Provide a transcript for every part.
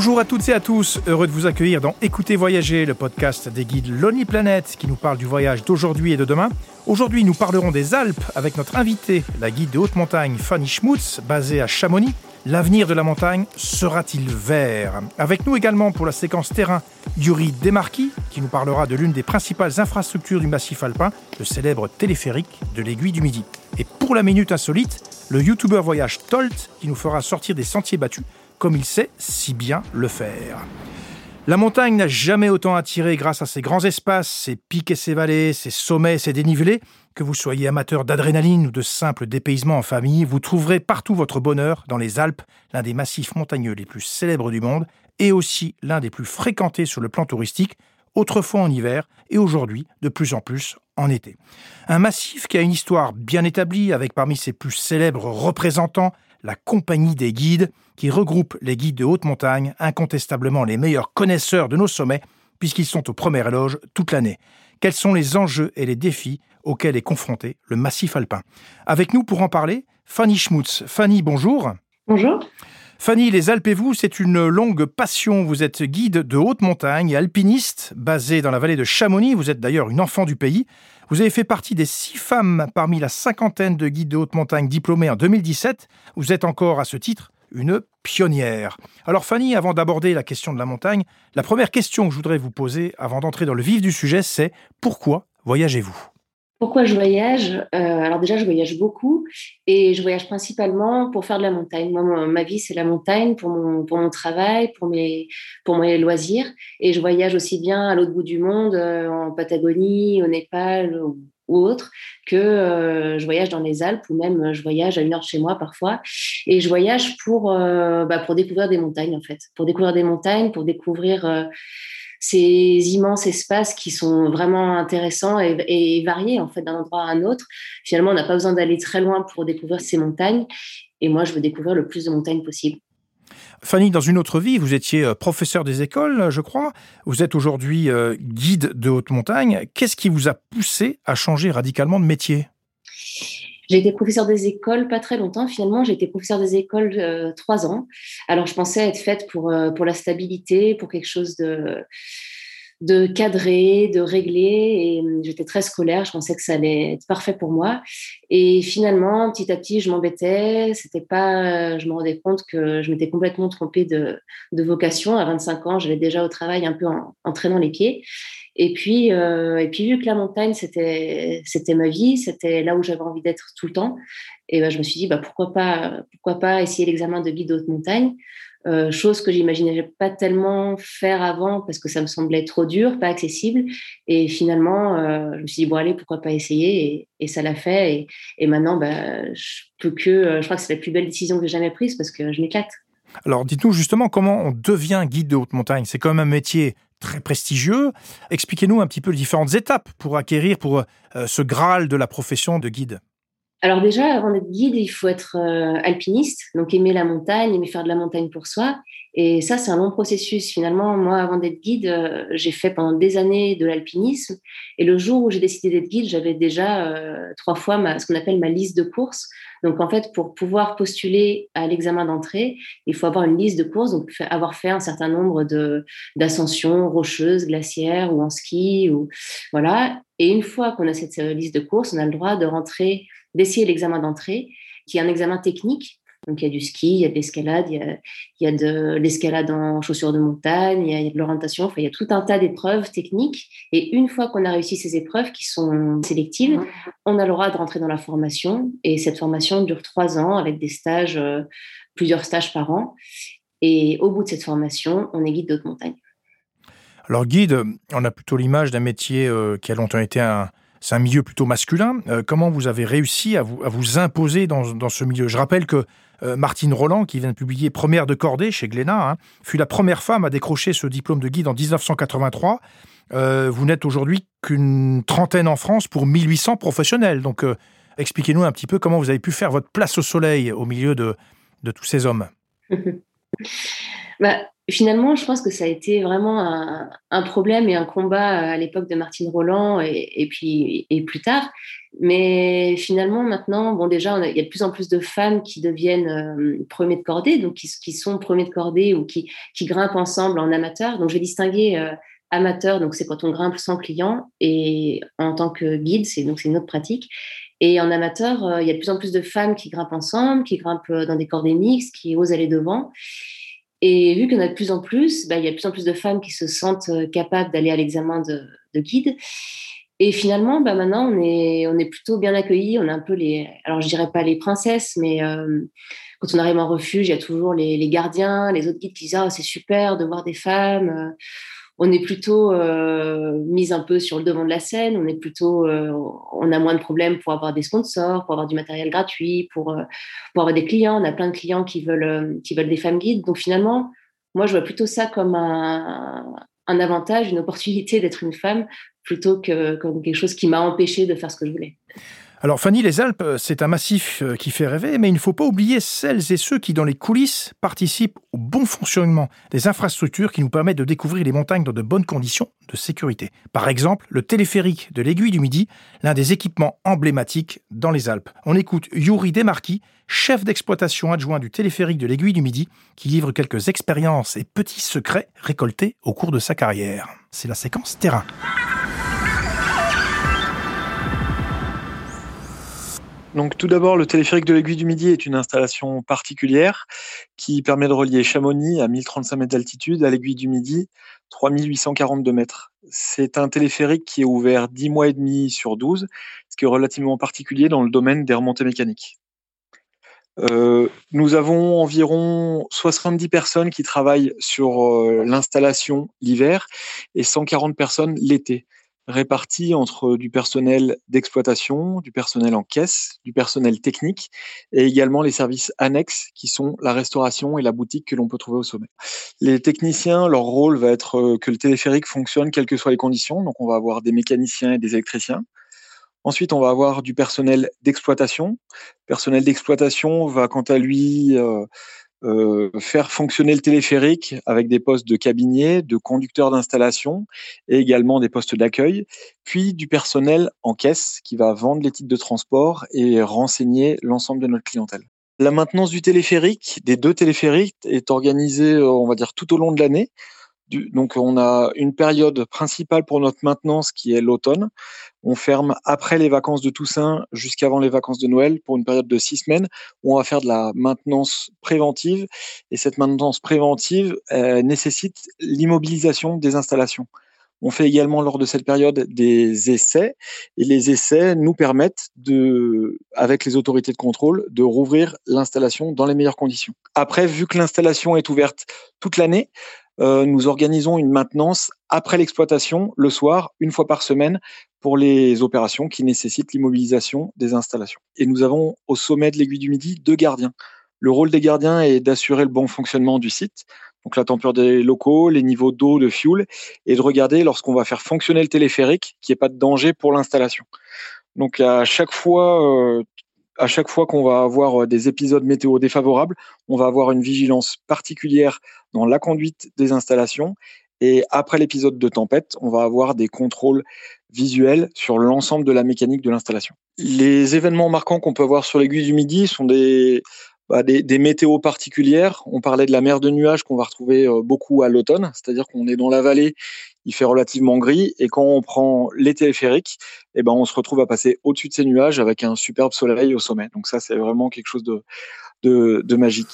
Bonjour à toutes et à tous, heureux de vous accueillir dans Écoutez Voyager, le podcast des guides Lonely Planet qui nous parle du voyage d'aujourd'hui et de demain. Aujourd'hui, nous parlerons des Alpes avec notre invitée, la guide de haute montagne Fanny Schmutz, basée à Chamonix. L'avenir de la montagne sera-t-il vert? Avec nous également pour la séquence terrain, Yuri Demarqui, qui nous parlera de l'une des principales infrastructures du massif alpin, le célèbre téléphérique de l'aiguille du Midi. Et pour la minute insolite, le youtubeur voyage Tolt, qui nous fera sortir des sentiers battus comme il sait si bien le faire. La montagne n'a jamais autant attiré grâce à ses grands espaces, ses pics et ses vallées, ses sommets et ses dénivelés. Que vous soyez amateur d'adrénaline ou de simple dépaysement en famille, vous trouverez partout votre bonheur dans les Alpes, l'un des massifs montagneux les plus célèbres du monde et aussi l'un des plus fréquentés sur le plan touristique, autrefois en hiver et aujourd'hui de plus en plus en été. Un massif qui a une histoire bien établie avec parmi ses plus célèbres représentants la Compagnie des guides, qui regroupe les guides de haute montagne, incontestablement les meilleurs connaisseurs de nos sommets, puisqu'ils sont au premier éloge toute l'année. Quels sont les enjeux et les défis auxquels est confronté le massif alpin? Avec nous pour en parler, Fanny Schmutz. Fanny, bonjour. Bonjour. Fanny, les Alpes et vous, c'est une longue passion. Vous êtes guide de haute montagne et alpiniste, basé dans la vallée de Chamonix. Vous êtes d'ailleurs une enfant du pays. Vous avez fait partie des six femmes parmi la cinquantaine de guides de haute montagne diplômés en 2017. Vous êtes encore à ce titre une pionnière. Alors Fanny, avant d'aborder la question de la montagne, la première question que je voudrais vous poser avant d'entrer dans le vif du sujet, c'est pourquoi voyagez-vous? Pourquoi je voyage? Euh, Alors déjà, je voyage beaucoup et je voyage principalement pour faire de la montagne. Moi, ma vie, c'est la montagne pour mon, pour mon travail, pour mes, pour mes loisirs. Et je voyage aussi bien à l'autre bout du monde, euh, en Patagonie, au Népal ou, autre, que euh, je voyage dans les Alpes ou même je voyage à une heure de chez moi parfois. Et je voyage pour, bah, pour découvrir des montagnes, en fait. Pour découvrir des montagnes, pour découvrir ces immenses espaces qui sont vraiment intéressants et, variés en fait d'un endroit à un autre. Finalement, on n'a pas besoin d'aller très loin pour découvrir ces montagnes. Et moi, je veux découvrir le plus de montagnes possible. Fanny, dans une autre vie, vous étiez euh, professeur des écoles, je crois. Vous êtes aujourd'hui euh, guide de haute montagne. Qu'est-ce qui vous a poussé à changer radicalement de métier? J'ai été professeur des écoles pas très longtemps. Finalement, j'ai été professeur des écoles euh, trois ans. Alors, je pensais être faite pour, euh, pour la stabilité, pour quelque chose de, de cadré, de réglé. Et hum, j'étais très scolaire. Je pensais que ça allait être parfait pour moi. Et finalement, petit à petit, je m'embêtais. C'était pas, je me rendais compte que je m'étais complètement trompée de, vocation. À 25 ans, j'allais déjà au travail un peu en, en traînant les pieds. Et puis, euh, et puis vu que la montagne, c'était, c'était ma vie, c'était là où j'avais envie d'être tout le temps, et ben, je me suis dit, bah, pourquoi, pas, pourquoi pas essayer l'examen de guide de haute montagne? Euh, chose que j'imaginais pas tellement faire avant parce que ça me semblait trop dur, pas accessible. Et finalement, euh, je me suis dit, bon, allez, pourquoi pas essayer Et, ça l'a fait. Et, maintenant, bah, je peux que, je crois que c'est la plus belle décision que j'ai jamais prise parce que je m'éclate. Alors, dites-nous justement comment on devient guide de haute montagne. C'est quand même un métier très prestigieux. Expliquez-nous un petit peu les différentes étapes pour acquérir pour euh, ce Graal de la profession de guide. Alors déjà, avant d'être guide, il faut être euh, alpiniste, donc aimer la montagne, aimer faire de la montagne pour soi. Et ça, c'est un long processus. Finalement, moi, avant d'être guide, euh, j'ai fait pendant des années de l'alpinisme. Et le jour où j'ai décidé d'être guide, j'avais déjà euh, trois fois ma, ce qu'on appelle ma liste de courses. Donc, en fait, pour pouvoir postuler à l'examen d'entrée, il faut avoir une liste de courses, donc avoir fait un certain nombre d'ascensions rocheuses, glaciaires ou en ski. Ou, voilà. Et une fois qu'on a cette liste de courses, on a le droit de rentrer d'essayer l'examen d'entrée, qui est un examen technique. Donc, il y a du ski, il y a de l'escalade, il, y a, de l'escalade en chaussures de montagne, il y a, de l'orientation. Enfin, il y a tout un tas d'épreuves techniques. Et une fois qu'on a réussi ces épreuves qui sont sélectives, on a le droit de rentrer dans la formation. Et cette formation dure trois ans avec des stages, euh, plusieurs stages par an. Et au bout de cette formation, on est guide d'autres montagnes. Alors, guide, on a plutôt l'image d'un métier euh, qui a longtemps été un, c'est un milieu plutôt masculin. Euh, comment vous avez réussi à vous, imposer dans, ce milieu? Je rappelle que euh, Martine Roland, qui vient de publier Première de cordée chez Glénat, hein, fut la première femme à décrocher ce diplôme de guide en 1983. Euh, vous n'êtes aujourd'hui qu'une trentaine en France pour 1800 professionnels. Donc, expliquez-nous un petit peu comment vous avez pu faire votre place au soleil au milieu de tous ces hommes. bah, Finalement, je pense que ça a été vraiment un, problème et un combat à l'époque de Martine Roland et, puis et plus tard. Mais finalement, maintenant, bon, déjà, il y a de plus en plus de femmes qui deviennent euh, premiers de cordée, donc qui, qui, sont premiers de cordée ou qui, qui grimpent ensemble en amateur. Donc, je vais distinguer euh, amateur, donc c'est quand on grimpe sans client, et en tant que guide, c'est donc c'est une autre pratique. Et en amateur, euh, il y a de plus en plus de femmes qui grimpent ensemble, qui grimpent dans des cordées mixtes, qui osent aller devant. Et vu qu'il y en a de plus en plus, bah, il y a de plus en plus de femmes qui se sentent capables d'aller à l'examen de, de guide. Et finalement, bah maintenant, on est, plutôt bien accueillis. On a un peu les, alors je dirais pas les princesses, mais euh, quand on arrive en refuge, il y a toujours les gardiens, les autres guides qui disent ah c'est super de voir des femmes. On est plutôt euh, mise un peu sur le devant de la scène. On est plutôt, euh, on a moins de problèmes pour avoir des sponsors, pour avoir du matériel gratuit, pour euh, avoir des clients. On a plein de clients qui veulent qui veulent des femmes guides. Donc finalement, moi je vois plutôt ça comme un, un avantage, une opportunité d'être une femme plutôt que comme quelque chose qui m'a empêché de faire ce que je voulais. Alors Fanny, les Alpes, c'est un massif euh, qui fait rêver, mais il ne faut pas oublier celles et ceux qui, dans les coulisses, participent au bon fonctionnement des infrastructures qui nous permettent de découvrir les montagnes dans de bonnes conditions de sécurité. Par exemple, le téléphérique de l'Aiguille du Midi, l'un des équipements emblématiques dans les Alpes. On écoute Yuri Demarqui, chef d'exploitation adjoint du téléphérique de l'Aiguille du Midi, qui livre quelques expériences et petits secrets récoltés au cours de sa carrière. C'est la séquence terrain. Donc tout d'abord, le téléphérique de l'Aiguille du Midi est une installation particulière qui permet de relier Chamonix à 1035 mètres d'altitude à l'Aiguille du Midi, 3842 mètres. C'est un téléphérique qui est ouvert 10 mois et demi sur 12, ce qui est relativement particulier dans le domaine des remontées mécaniques. Euh, nous avons environ 70 personnes qui travaillent sur euh, l'installation l'hiver et 140 personnes l'été répartis entre du personnel d'exploitation, du personnel en caisse, du personnel technique et également les services annexes qui sont la restauration et la boutique que l'on peut trouver au sommet. Les techniciens, leur rôle va être euh, que le téléphérique fonctionne quelles que soient les conditions. Donc on va avoir des mécaniciens et des électriciens. Ensuite, on va avoir du personnel d'exploitation. Personnel d'exploitation va quant à lui euh, euh, faire fonctionner le téléphérique avec des postes de cabinier, de conducteurs d'installation et également des postes d'accueil, puis du personnel en caisse qui va vendre les titres de transport et renseigner l'ensemble de notre clientèle. La maintenance du téléphérique, des deux téléphériques, est organisée, euh, on va dire, tout au long de l'année. Donc, on a une période principale pour notre maintenance qui est l'automne, on ferme après les vacances de Toussaint jusqu'avant les vacances de Noël pour une période de six semaines on va faire de la maintenance préventive. Et cette maintenance préventive euh, nécessite l'immobilisation des installations. On fait également lors de cette période des essais et les essais nous permettent de, avec les autorités de contrôle, de rouvrir l'installation dans les meilleures conditions. Après, vu que l'installation est ouverte toute l'année, euh, nous organisons une maintenance après l'exploitation, le soir, une fois par semaine, pour les opérations qui nécessitent l'immobilisation des installations. Et nous avons au sommet de l'aiguille du Midi deux gardiens. Le rôle des gardiens est d'assurer le bon fonctionnement du site, donc la température des locaux, les niveaux d'eau, de fuel, et de regarder lorsqu'on va faire fonctionner le téléphérique qu'il n'y ait pas de danger pour l'installation. Donc à chaque fois, euh, à chaque fois qu'on va avoir des épisodes météo défavorables, on va avoir une vigilance particulière dans la conduite des installations. Et après l'épisode de tempête, on va avoir des contrôles visuels sur l'ensemble de la mécanique de l'installation. Les événements marquants qu'on peut avoir sur l'aiguille du Midi sont des, bah, des, des, météos particulières. On parlait de la mer de nuages qu'on va retrouver euh, beaucoup à l'automne, c'est-à-dire qu'on est dans la vallée, il fait relativement gris, et quand on prend les téléphériques, eh ben, on se retrouve à passer au-dessus de ces nuages avec un superbe soleil au sommet. Donc ça, c'est vraiment quelque chose de, de, de magique.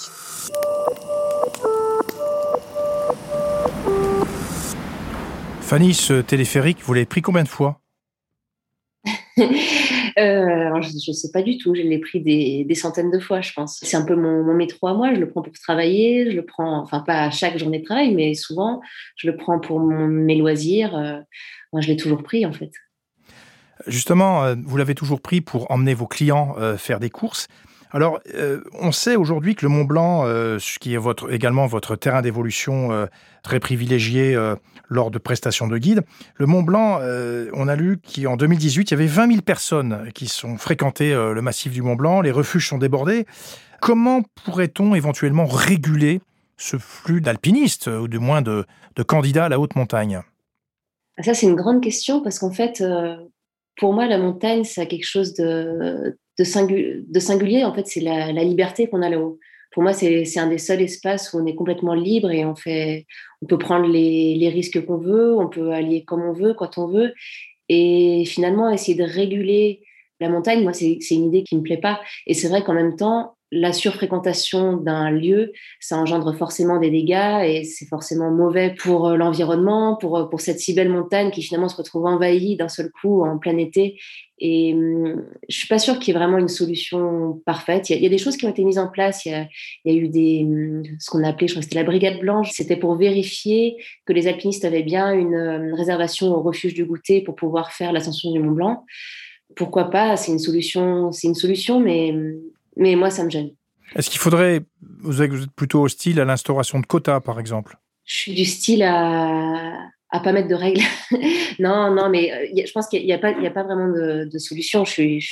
Fanny, ce téléphérique, vous l'avez pris combien de fois? euh, je ne sais pas du tout. Je l'ai pris des, centaines de fois, je pense. C'est un peu mon, métro à moi. Je le prends pour travailler. Je le prends, enfin pas à chaque journée de travail, mais souvent, je le prends pour mes loisirs. Euh, moi, je l'ai toujours pris, en fait. Justement, euh, vous l'avez toujours pris pour emmener vos clients faire des courses. Alors, on sait aujourd'hui que le Mont Blanc, qui est votre, également votre terrain d'évolution très privilégié lors de prestations de guide. Le Mont Blanc, euh, on a lu qu'en 2018, il y avait 20 000 personnes qui sont fréquentées euh, le massif du Mont Blanc. Les refuges sont débordés. Comment pourrait-on éventuellement réguler ce flux d'alpinistes, ou du moins de, candidats à la haute montagne? Ça, c'est une grande question parce qu'en fait, euh, pour moi, la montagne, c'est quelque chose de, de, singulier. En fait, c'est la, liberté qu'on a là-haut. Pour moi, c'est un des seuls espaces où on est complètement libre et on, fait, on peut prendre les, les risques qu'on veut, on peut aller comme on veut, quand on veut. Et finalement, essayer de réguler la montagne, moi, c'est une idée qui ne me plaît pas. Et c'est vrai qu'en même temps, la surfréquentation d'un lieu, ça engendre forcément des dégâts et c'est forcément mauvais pour euh, l'environnement, pour, euh, pour cette si belle montagne qui finalement se retrouve envahie d'un seul coup en plein été. Et hum, je suis pas sûre qu'il y ait vraiment une solution parfaite. Il y, a, des choses qui ont été mises en place. Il y a, eu des, hum, ce qu'on a appelé, je crois que c'était la brigade blanche. C'était pour vérifier que les alpinistes avaient bien une, une hum, réservation au refuge du goûter pour pouvoir faire l'ascension du Mont Blanc pourquoi pas? C'est une solution, c'est une solution, mais mais moi ça me gêne. Est-ce qu'il faudrait, vous êtes plutôt hostile à l'instauration de quotas, par exemple? Je suis du style à à pas mettre de règles. non, non, mais euh, je pense qu'il n'y a, pas, a vraiment de, solution. Je suis,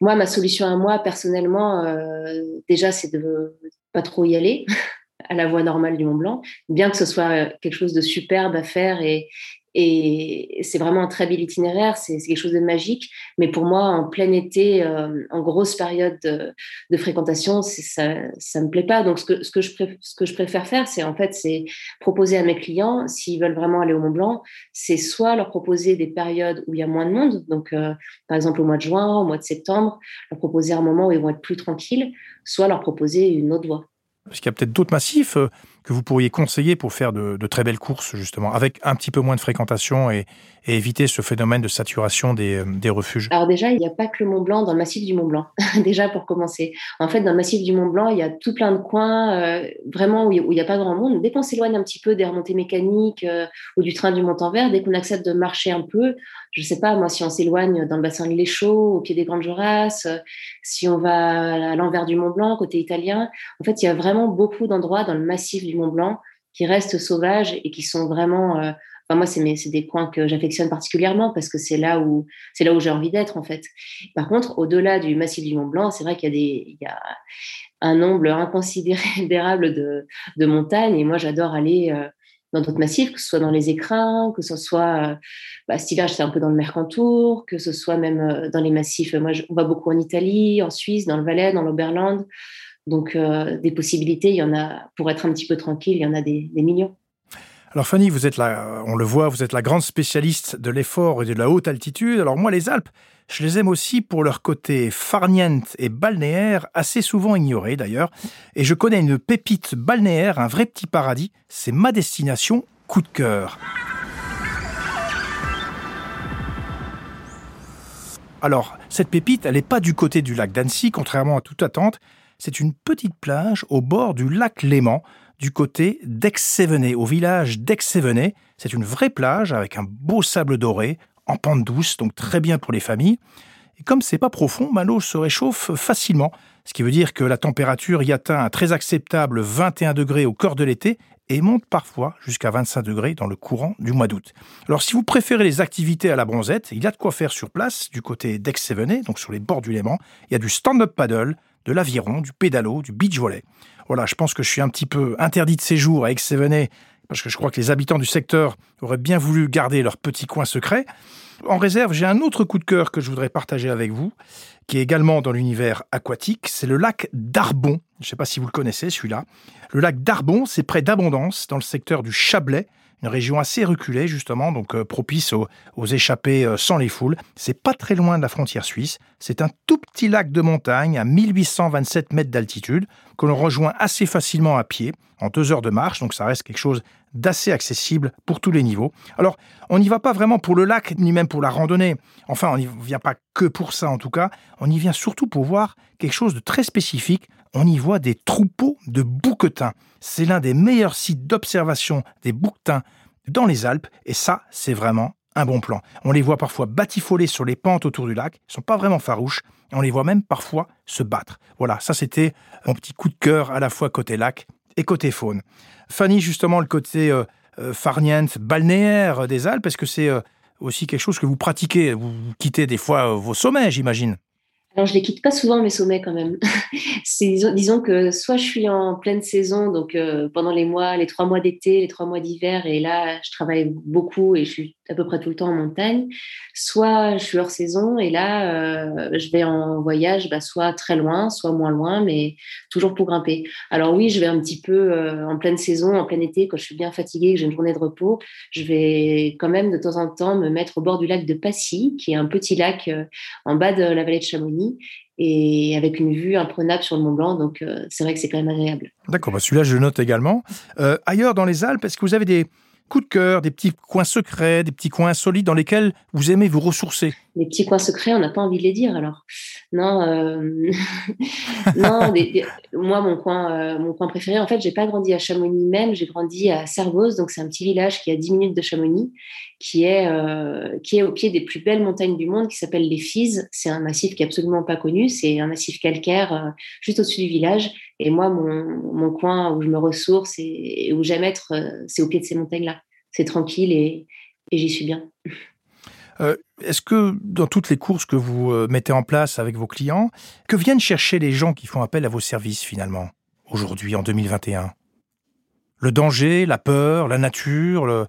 Moi, ma solution à moi, personnellement, euh, déjà, c'est de pas trop y aller à la voie normale du Mont Blanc, bien que ce soit euh, quelque chose de superbe à faire et, et c'est vraiment un très bel itinéraire, c'est quelque chose de magique. Mais pour moi, en plein été, euh, en grosse période de, fréquentation, ça ne me plaît pas. Donc, ce que, je préfère faire, c'est en fait, c'est proposer à mes clients, s'ils veulent vraiment aller au Mont Blanc, c'est soit leur proposer des périodes où il y a moins de monde, donc euh, par exemple au mois de juin, au mois de septembre, leur proposer un moment où ils vont être plus tranquilles, soit leur proposer une autre voie. Parce qu'il y a peut-être d'autres massifs euh, que vous pourriez conseiller pour faire de, très belles courses, justement, avec un petit peu moins de fréquentation et, éviter ce phénomène de saturation des, euh, refuges? Alors déjà, il n'y a pas que le Mont Blanc dans le massif du Mont Blanc, déjà pour commencer. En fait, dans le massif du Mont Blanc, il y a tout plein de coins euh, vraiment où il n'y a pas grand monde. Dès qu'on s'éloigne un petit peu des remontées mécaniques ou du train du Mont-en-Vert, dès qu'on accepte de marcher un peu, je ne sais pas, moi, si on s'éloigne dans le bassin de l'Échaud, au pied des Grandes Jorasses, si on va à l'envers du Mont Blanc, côté italien, en fait, il y a vraiment beaucoup d'endroits dans le massif du Mont Blanc qui restent sauvages et qui sont vraiment. Euh, moi, c'est des coins que j'affectionne particulièrement parce que c'est là où c'est là où j'ai envie d'être en fait. Par contre, au-delà du massif du Mont Blanc, c'est vrai qu'il y a un nombre inconsidérable de, de montagnes et moi, j'adore aller euh, dans d'autres massifs, que ce soit dans les écrins, que ce soit, euh, bah, cet hiver, j'étais un peu dans le Mercantour, que ce soit même dans les massifs. Moi, on va beaucoup en Italie, en Suisse, dans le Valais, dans l'Oberland. Donc, euh, des possibilités, il y en a, pour être un petit peu tranquille, il y en a des, millions. Alors Fanny, vous êtes là, on le voit, vous êtes la grande spécialiste de l'effort et de la haute altitude. Alors moi, les Alpes, je les aime aussi pour leur côté farniente et balnéaire, assez souvent ignoré d'ailleurs. Et je connais une pépite balnéaire, un vrai petit paradis. C'est ma destination, coup de cœur. Alors, cette pépite, elle n'est pas du côté du lac d'Annecy, contrairement à toute attente c'est une petite plage au bord du lac Léman, du côté d'Aix-Sévenay, au village d'Aix-Sévenay. C'est une vraie plage avec un beau sable doré, en pente douce, donc très bien pour les familles. Et comme c'est pas profond, l'eau se réchauffe facilement, ce qui veut dire que la température y atteint un très acceptable 21 degrés au cœur de l'été et monte parfois jusqu'à 25 degrés dans le courant du mois d'août. Alors si vous préférez les activités à la bronzette, il y a de quoi faire sur place, du côté d'Aix-Sévenay, donc sur les bords du Léman. Il y a du stand-up paddle, de l'aviron, du pédalo, du beach volley. Voilà, je pense que je suis un petit peu interdit de séjour à aix parce que je crois que les habitants du secteur auraient bien voulu garder leur petit coin secret. En réserve, j'ai un autre coup de cœur que je voudrais partager avec vous, qui est également dans l'univers aquatique, c'est le lac d'Arbon. Je ne sais pas si vous le connaissez, celui-là. Le lac d'Arbon, c'est près d'Abondance, dans le secteur du Chablais, une région assez reculée justement, donc euh, propice aux, échappées euh, sans les foules. C'est pas très loin de la frontière suisse. C'est un tout petit lac de montagne à 1827 mètres d'altitude que l'on rejoint assez facilement à pied en deux heures de marche, donc ça reste quelque chose d'assez accessible pour tous les niveaux. Alors, on n'y va pas vraiment pour le lac, ni même pour la randonnée. Enfin, on n'y vient pas que pour ça en tout cas. On y vient surtout pour voir quelque chose de très spécifique. On y voit des troupeaux de bouquetins. C'est l'un des meilleurs sites d'observation des bouquetins dans les Alpes, et ça, c'est vraiment un bon plan. On les voit parfois batifoler sur les pentes autour du lac, ils sont pas vraiment farouches, on les voit même parfois se battre. Voilà, ça c'était mon petit coup de cœur à la fois côté lac et côté faune. Fanny, justement, le côté euh, euh, farniente, balnéaire des Alpes, est-ce que c'est euh, aussi quelque chose que vous pratiquez? Vous quittez des fois vos sommets, j'imagine? Alors, je les quitte pas souvent mes sommets quand même. disons, que soit je suis en pleine saison, donc euh, pendant les mois, les trois mois d'été, les trois mois d'hiver, et là, je travaille beaucoup et je suis à peu près tout le temps en montagne. Soit je suis hors saison et là, euh, je vais en voyage, bah, soit très loin, soit moins loin, mais toujours pour grimper. Alors oui, je vais un petit peu euh, en pleine saison, en plein été, quand je suis bien fatiguée, que j'ai une journée de repos, je vais quand même de temps en temps me mettre au bord du lac de Passy, qui est un petit lac en bas de la vallée de Chamonix et avec une vue imprenable sur le Mont Blanc. Donc, euh, c'est vrai que c'est quand même agréable. D'accord, bah, celui-là, je note également. Euh, ailleurs dans les Alpes, est-ce que vous avez des coups de cœur, des petits coins secrets, des petits coins solides dans lesquels vous aimez vous ressourcer Les petits coins secrets, on n'a pas envie de les dire alors. Non, euh, non moi, mon coin, mon coin préféré, en fait, j'ai pas grandi à Chamonix même, j'ai grandi à Servoz, donc c'est un petit village qui est à 10 minutes de Chamonix qui est, euh, qui est au pied des plus belles montagnes du monde, qui s'appelle les Fises. C'est un massif qui est absolument pas connu. C'est un massif calcaire euh, juste au-dessus du village. Et moi, mon, coin où je me ressource et, où j'aime être, euh, c'est au pied de ces montagnes-là. C'est tranquille et, j'y suis bien. Est-ce que dans toutes les courses que vous mettez en place avec vos clients, que viennent chercher les gens qui font appel à vos services finalement, aujourd'hui, en 2021 Le danger, la peur, la nature,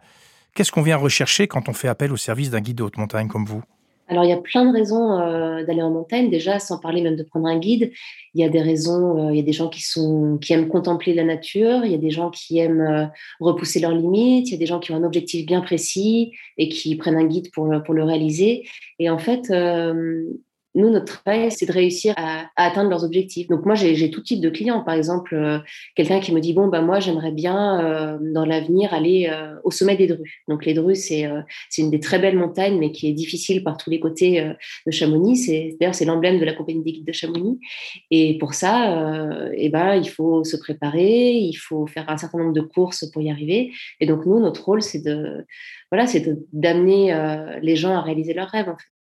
Qu'est-ce qu'on vient rechercher quand on fait appel au service d'un guide de haute montagne comme vous? Alors, il y a plein de raisons euh, d'aller en montagne, déjà, sans parler même de prendre un guide. Il y a des raisons, euh, il y a des gens qui, sont, qui aiment contempler la nature, il y a des gens qui aiment euh, repousser leurs limites, il y a des gens qui ont un objectif bien précis et qui prennent un guide pour, pour le réaliser. Et en fait, nous, notre travail, c'est de réussir à, atteindre leurs objectifs. Donc moi, j'ai tout type de clients. Par exemple, euh, quelqu'un qui me dit, bon, bah, moi, j'aimerais bien, euh, dans l'avenir, aller euh, au sommet des Drus. Donc les Drus, c'est une des très belles montagnes, mais qui est difficile par tous les côtés de Chamonix. D'ailleurs, c'est l'emblème de la compagnie des guides de Chamonix. Et pour ça, eh ben, il faut se préparer, il faut faire un certain nombre de courses pour y arriver. Et donc nous, notre rôle, c'est de voilà, c'est d'amener les gens à réaliser leurs rêves. En fait.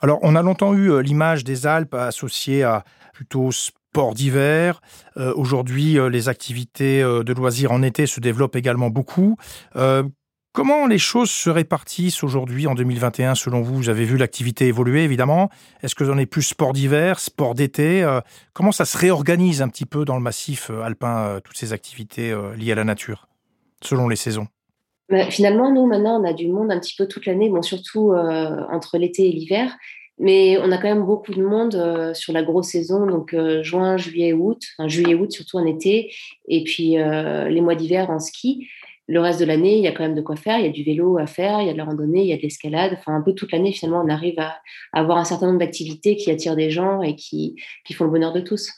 Alors, on a longtemps eu euh, l'image des Alpes associée à plutôt sport d'hiver. Euh, aujourd'hui, euh, les activités de loisirs en été se développent également beaucoup. comment les choses se répartissent aujourd'hui en 2021 selon vous? Vous avez vu l'activité évoluer évidemment. Est-ce que en êtes plus sport d'hiver, sport d'été? Comment ça se réorganise un petit peu dans le massif alpin, toutes ces activités liées à la nature, selon les saisons? Finalement, nous, maintenant, on a du monde un petit peu toute l'année, bon, surtout euh, entre l'été et l'hiver. Mais on a quand même beaucoup de monde euh, sur la grosse saison, donc euh, juin, juillet, août, enfin, juillet, août surtout en été, et puis les mois d'hiver en ski. Le reste de l'année, il y a quand même de quoi faire. Il y a du vélo à faire, il y a de la randonnée, il y a de l'escalade. Enfin, un peu toute l'année, finalement, on arrive à, avoir un certain nombre d'activités qui attirent des gens et qui, qui font le bonheur de tous.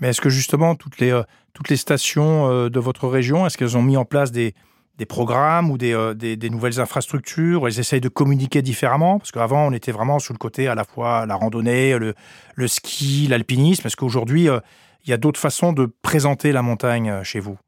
Mais est-ce que justement, toutes les, toutes les stations de votre région, est-ce qu'elles ont mis en place des, des programmes ou euh, des, des, nouvelles infrastructures Elles essayent de communiquer différemment Parce qu'avant, on était vraiment sur le côté à la fois la randonnée, le, le ski, l'alpinisme. Est-ce qu'aujourd'hui, euh, il y a d'autres façons de présenter la montagne euh, chez vous?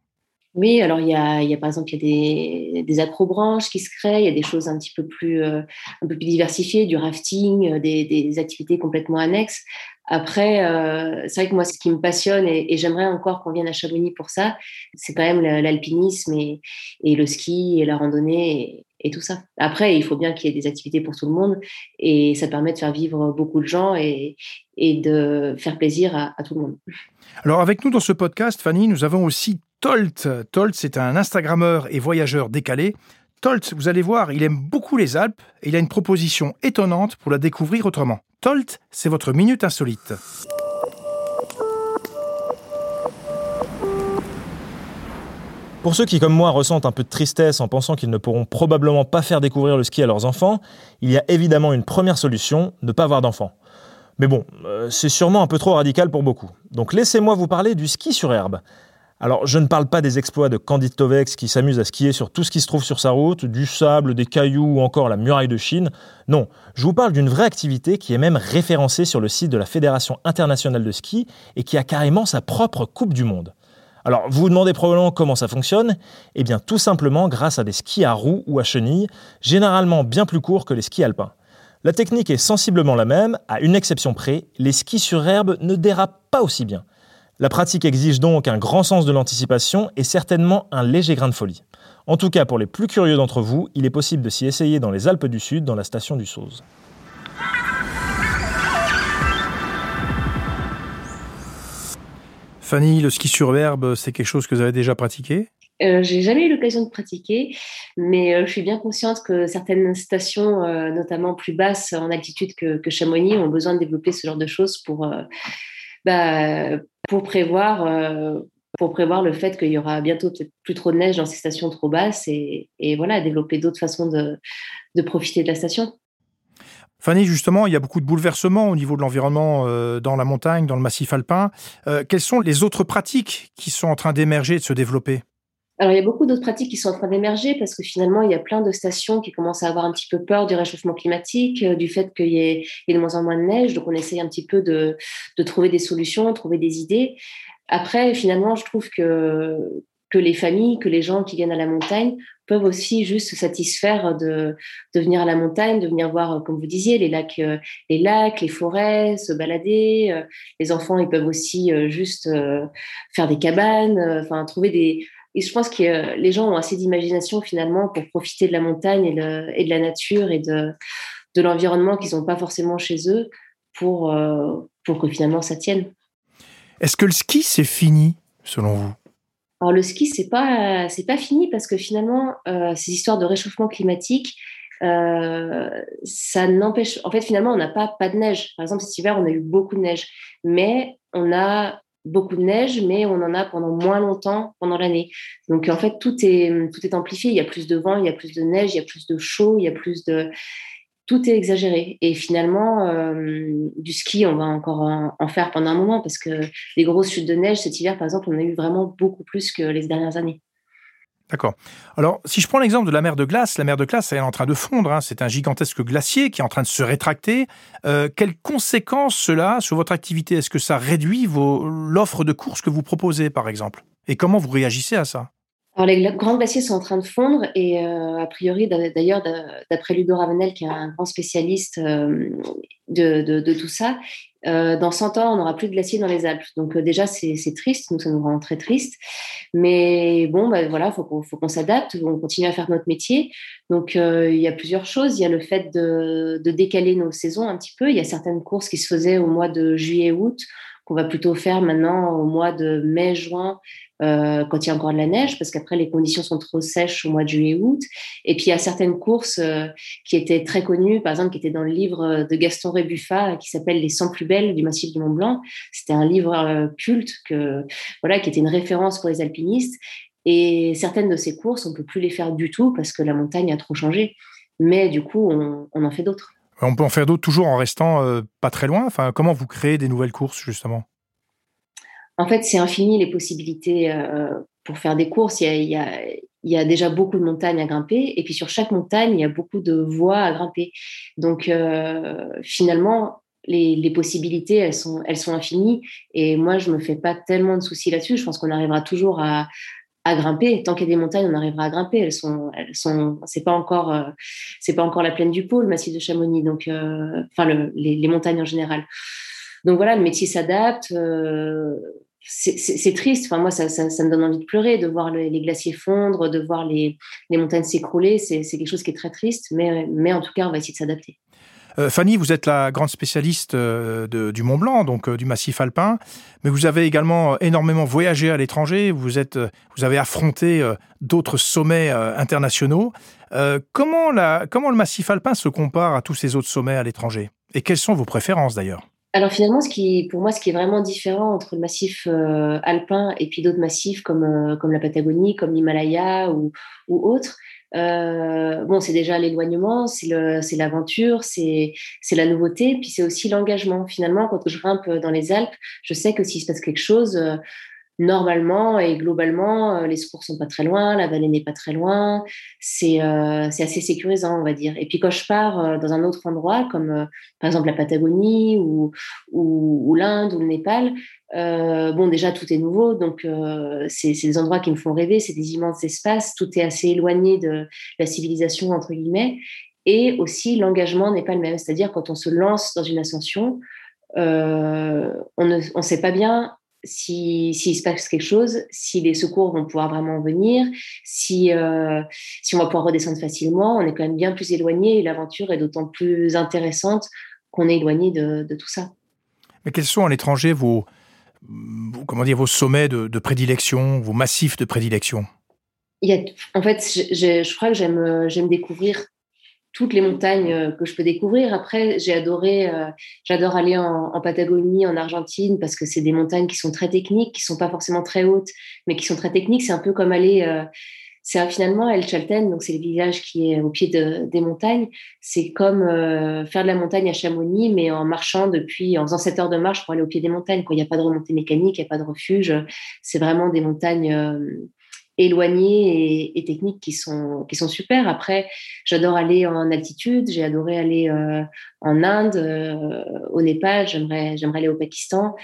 Oui, alors il y a, par exemple y a des, des acrobranches qui se créent, il y a des choses un petit peu plus, un peu plus diversifiées, du rafting, des, des activités complètement annexes. Après, euh, c'est vrai que moi, ce qui me passionne, et, j'aimerais encore qu'on vienne à Chamonix pour ça, c'est quand même l'alpinisme et, le ski et la randonnée et, tout ça. Après, il faut bien qu'il y ait des activités pour tout le monde et ça permet de faire vivre beaucoup de gens et, de faire plaisir à, tout le monde. Alors, avec nous dans ce podcast, Fanny, nous avons aussi Tolt. Tolt, c'est un Instagrammeur et voyageur décalé. Tolt, vous allez voir, il aime beaucoup les Alpes et il a une proposition étonnante pour la découvrir autrement. Tolt, c'est votre minute insolite. Pour ceux qui, comme moi, ressentent un peu de tristesse en pensant qu'ils ne pourront probablement pas faire découvrir le ski à leurs enfants, il y a évidemment une première solution, ne pas avoir d'enfants. Mais bon, euh, c'est sûrement un peu trop radical pour beaucoup. Donc laissez-moi vous parler du ski sur herbe. Alors, je ne parle pas des exploits de Candide Tovex qui s'amuse à skier sur tout ce qui se trouve sur sa route, du sable, des cailloux ou encore la muraille de Chine. Non, je vous parle d'une vraie activité qui est même référencée sur le site de la Fédération internationale de ski et qui a carrément sa propre Coupe du Monde. Alors, vous vous demandez probablement comment ça fonctionne Eh bien, tout simplement grâce à des skis à roues ou à chenilles, généralement bien plus courts que les skis alpins. La technique est sensiblement la même, à une exception près, les skis sur herbe ne dérapent pas aussi bien. La pratique exige donc un grand sens de l'anticipation et certainement un léger grain de folie. En tout cas, pour les plus curieux d'entre vous, il est possible de s'y essayer dans les Alpes du Sud, dans la station du Sauze. Fanny, le ski sur herbe, c'est quelque chose que vous avez déjà pratiqué? Euh, j'ai jamais eu l'occasion de pratiquer, mais euh, je suis bien consciente que certaines stations, euh, notamment plus basses en altitude que, Chamonix, ont besoin de développer ce genre de choses pour, bah, pour, prévoir, pour prévoir le fait qu'il y aura bientôt peut-être plus trop de neige dans ces stations trop basses et, voilà, développer d'autres façons de, de profiter de la station. Fanny, justement, il y a beaucoup de bouleversements au niveau de l'environnement dans la montagne, dans le massif alpin. quelles sont les autres pratiques qui sont en train d'émerger et de se développer? Alors, il y a beaucoup d'autres pratiques qui sont en train d'émerger parce que finalement, il y a plein de stations qui commencent à avoir un petit peu peur du réchauffement climatique, euh, du fait qu'il y, ait de moins en moins de neige. Donc, on essaye un petit peu de, trouver des solutions, trouver des idées. Après, finalement, je trouve que, que les familles, que les gens qui viennent à la montagne peuvent aussi juste se satisfaire de, de venir à la montagne, de venir voir, comme vous disiez, les lacs, euh, les lacs, les forêts, se balader. Euh, les enfants, ils peuvent aussi juste faire des cabanes, enfin trouver des, et je pense que les gens ont assez d'imagination finalement pour profiter de la montagne et, de la nature et de, de l'environnement qu'ils n'ont pas forcément chez eux pour, euh, pour que finalement ça tienne. Est-ce que le ski, c'est fini, selon vous? Alors le ski, c'est pas c'est pas fini parce que finalement, euh, ces histoires de réchauffement climatique, euh, ça n'empêche. En fait, finalement, on n'a pas pas de neige. Par exemple, cet hiver, on a eu beaucoup de neige, mais on a beaucoup de neige, mais on en a pendant moins longtemps pendant l'année. Donc en fait, tout est, tout est amplifié. Il y a plus de vent, il y a plus de neige, il y a plus de chaud, il y a plus de... Tout est exagéré. Et finalement, euh, du ski, on va encore en, faire pendant un moment parce que les grosses chutes de neige cet hiver, par exemple, on a eu vraiment beaucoup plus que les dernières années. D'accord. Alors, si je prends l'exemple de la mer de glace, la mer de glace elle est en train de fondre. Hein. C'est un gigantesque glacier qui est en train de se rétracter. Euh, quelles conséquences cela sur votre activité? Est-ce que ça réduit l'offre de courses que vous proposez, par exemple? Et comment vous réagissez à ça? Les grands glaciers sont en train de fondre et euh, a priori, d'ailleurs, d'après Ludo Ravenel, qui est un grand spécialiste euh, de, tout ça, euh, dans 100 ans, on n'aura plus de glaciers dans les Alpes. Donc déjà, c'est triste, nous, ça nous rend très triste. Mais bon, bah, voilà, il faut qu'on s'adapte, on continue à faire notre métier. Donc il y a plusieurs choses. Il y a le fait de, de, décaler nos saisons un petit peu. Il y a certaines courses qui se faisaient au mois de juillet-août qu'on va plutôt faire maintenant au mois de mai-juin euh, quand il y a encore de la neige, parce qu'après les conditions sont trop sèches au mois de juillet-août. Et puis il y a certaines courses euh, qui étaient très connues, par exemple qui étaient dans le livre de Gaston Rébuffat qui s'appelle Les 100 plus belles du massif du Mont Blanc. C'était un livre euh, culte que voilà qui était une référence pour les alpinistes. Et certaines de ces courses, on peut plus les faire du tout parce que la montagne a trop changé. Mais du coup, on en fait d'autres. On peut en faire d'autres toujours en restant euh, pas très loin. Enfin, comment vous créez des nouvelles courses justement? En fait, c'est infini les possibilités euh, pour faire des courses. Il y, a, déjà beaucoup de montagnes à grimper, et puis sur chaque montagne, il y a beaucoup de voies à grimper. Donc euh, finalement, les, possibilités, elles sont, elles sont infinies. Et moi, je me fais pas tellement de soucis là-dessus. Je pense qu'on arrivera toujours à, à grimper. Tant qu'il y a des montagnes, on arrivera à grimper. Elles sont, elles sont, c'est pas encore, euh, c'est pas encore la plaine du pôle, le massif de Chamonix. Donc, euh, enfin, les, montagnes en général. Donc voilà, le métier s'adapte. Euh, c'est triste. Enfin, moi, ça, ça, me donne envie de pleurer, de voir les glaciers fondre, de voir les, les montagnes s'écrouler. C'est quelque chose qui est très triste, mais, mais en tout cas, on va essayer de s'adapter. Euh, Fanny, vous êtes la grande spécialiste euh, du Mont Blanc, donc euh, du massif alpin, mais vous avez également énormément voyagé à l'étranger. Vous êtes, vous avez affronté d'autres sommets internationaux. comment, la, comment le massif alpin se compare à tous ces autres sommets à l'étranger? Et quelles sont vos préférences d'ailleurs? Alors finalement, ce qui, pour moi, ce qui est vraiment différent entre le massif alpin et puis d'autres massifs comme, comme la Patagonie, comme l'Himalaya ou, ou autres, euh, bon, c'est déjà l'éloignement, c'est l'aventure, c'est la nouveauté, puis c'est aussi l'engagement. Finalement, quand je grimpe dans les Alpes, je sais que s'il se passe quelque chose, euh, normalement et globalement, euh, les secours sont pas très loin, la vallée n'est pas très loin, c'est assez sécurisant, on va dire. Et puis quand je pars dans un autre endroit, comme par exemple la Patagonie ou, ou l'Inde ou le Népal, euh, bon, déjà, tout est nouveau, donc euh, c'est des endroits qui me font rêver, c'est des immenses espaces, tout est assez éloigné de la civilisation, entre guillemets, et aussi l'engagement n'est pas le même. C'est-à-dire, quand on se lance dans une ascension, euh, on ne sait pas bien s'il si, se passe quelque chose, si les secours vont pouvoir vraiment venir, si, si on va pouvoir redescendre facilement, on est quand même bien plus éloigné et l'aventure est d'autant plus intéressante qu'on est éloigné de, de tout ça. Mais quels sont à l'étranger vos, comment dire, vos sommets de, prédilection, vos massifs de prédilection? Il y a, En fait, je, crois que j'aime, j'aime découvrir toutes les montagnes que je peux découvrir. Après, j'ai adoré, j'adore aller en, Patagonie, en Argentine, parce que c'est des montagnes qui sont très techniques, qui sont pas forcément très hautes, mais qui sont très techniques. C'est un peu comme aller c'est finalement El Chalten, donc c'est le village qui est au pied des montagnes. C'est comme euh, faire de la montagne à Chamonix, mais en marchant depuis, en faisant 7 heures de marche pour aller au pied des montagnes. Il n'y a pas de remontée mécanique, il n'y a pas de refuge. C'est vraiment des montagnes euh, éloignées et, techniques qui sont, qui sont super. Après, j'adore aller en altitude. J'ai adoré aller euh, en Inde, au Népal. J'aimerais, j'aimerais aller au Pakistan.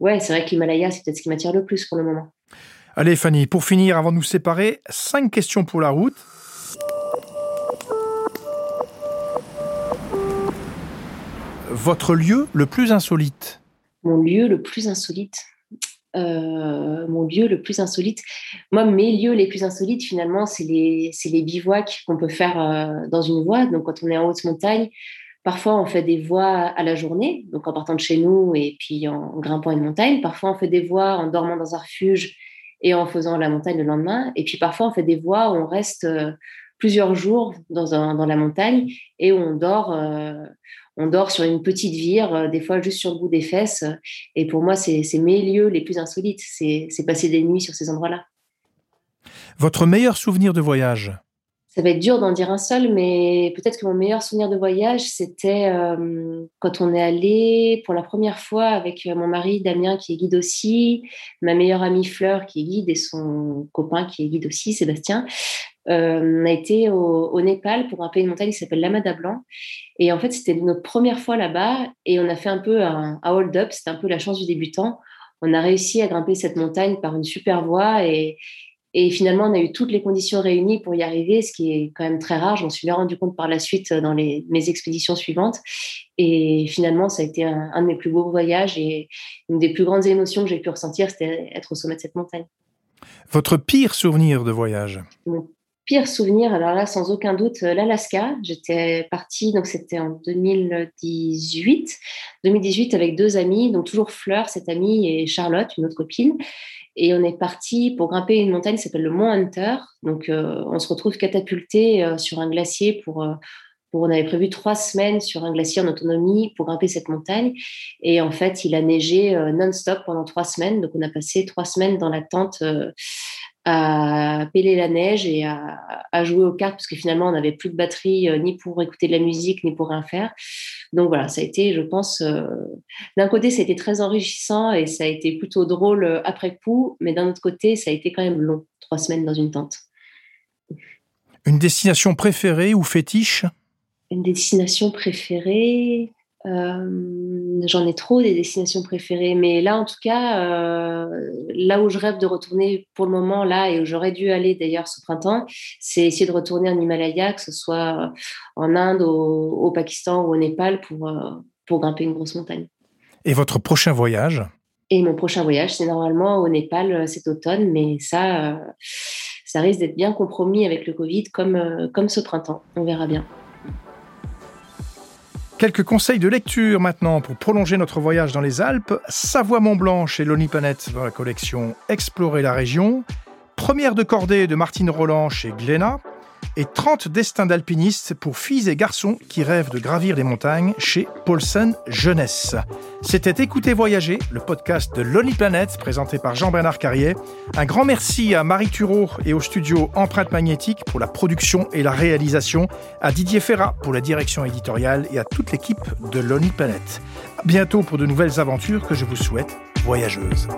Ouais, c'est vrai que l'Himalaya, c'est peut-être ce qui m'attire le plus pour le moment. Allez Fanny, pour finir, avant de nous séparer, cinq questions pour la route. Votre lieu le plus insolite? Mon lieu le plus insolite euh, mon lieu le plus insolite. Moi, mes lieux les plus insolites, finalement, c'est les, les bivouacs qu'on peut faire euh, dans une voie. Donc, quand on est en haute montagne, parfois on fait des voies à la journée, donc en partant de chez nous et puis en grimpant une montagne. Parfois, on fait des voies en dormant dans un refuge et en faisant la montagne le lendemain. Et puis parfois, on fait des voies où on reste euh, plusieurs jours dans, dans la montagne et on dort, on dort sur une petite vire, euh, des fois juste sur le bout des fesses. Et pour moi, c'est mes lieux les plus insolites. C'est passer des nuits sur ces endroits-là. Votre meilleur souvenir de voyage? Ça va être dur d'en dire un seul, mais peut-être que mon meilleur souvenir de voyage, c'était euh, quand on est allé pour la première fois avec euh, mon mari Damien, qui est guide aussi, ma meilleure amie Fleur, qui est guide, et son copain, qui est guide aussi, Sébastien. Euh, on a été au, Népal pour un pays de montagne qui s'appelle l'Amada Blanc. Et en fait, c'était notre première fois là-bas, et on a fait un peu un, un hold-up, c'était un peu la chance du débutant. On a réussi à grimper cette montagne par une super voie, et, et finalement, on a eu toutes les conditions réunies pour y arriver, ce qui est quand même très rare. Je m'en suis bien rendu compte par la suite dans les, mes expéditions suivantes. Et finalement, ça a été un, de mes plus beaux voyages et une des plus grandes émotions que j'ai pu ressentir, c'était être au sommet de cette montagne. Votre pire souvenir de voyage? Mon pire souvenir, alors là, sans aucun doute, l'Alaska. J'étais partie, donc c'était en 2018. 2018 avec deux amis, donc toujours Fleur, cette amie, et Charlotte, une autre copine. Et on est parti pour grimper une montagne qui s'appelle le Mont Hunter. Donc, euh, on se retrouve catapulté euh, sur un glacier pour, euh, pour. On avait prévu trois semaines sur un glacier en autonomie pour grimper cette montagne. Et en fait, il a neigé non-stop pendant trois semaines. Donc, on a passé trois semaines dans la tente à peler la neige et à, jouer aux cartes parce que finalement on n'avait plus de batterie ni pour écouter de la musique ni pour rien faire. Donc voilà, ça a été, je pense, euh, d'un côté, ça a été très enrichissant et ça a été plutôt drôle euh, après coup, mais d'un autre côté, ça a été quand même long, trois semaines dans une tente. Une destination préférée ou fétiche? Une destination préférée euh, j'en ai trop des destinations préférées, mais là en tout cas, euh, là où je rêve de retourner pour le moment, là et où j'aurais dû aller d'ailleurs ce printemps, c'est essayer de retourner en Himalaya, que ce soit en Inde, au, Pakistan ou au Népal pour, euh, pour grimper une grosse montagne. Et votre prochain voyage? Et mon prochain voyage, c'est normalement au Népal cet automne, mais ça, ça risque d'être bien compromis avec le Covid comme, comme ce printemps. On verra bien. Quelques conseils de lecture maintenant pour prolonger notre voyage dans les Alpes. Savoie-Mont-Blanc chez Loni Planète dans la collection Explorer la région. Première de cordée de Martine Roland chez Glénat et 30 destins d'alpinistes pour filles et garçons qui rêvent de gravir les montagnes chez Paulsen Jeunesse. C'était Écouter Voyager, le podcast de Lonely Planet présenté par Jean-Bernard Carrier. Un grand merci à Marie Thureau et au studio Empreinte Magnétique pour la production et la réalisation, à Didier Ferrat pour la direction éditoriale et à toute l'équipe de Lonely Planet. Bientôt pour de nouvelles aventures que je vous souhaite voyageuses.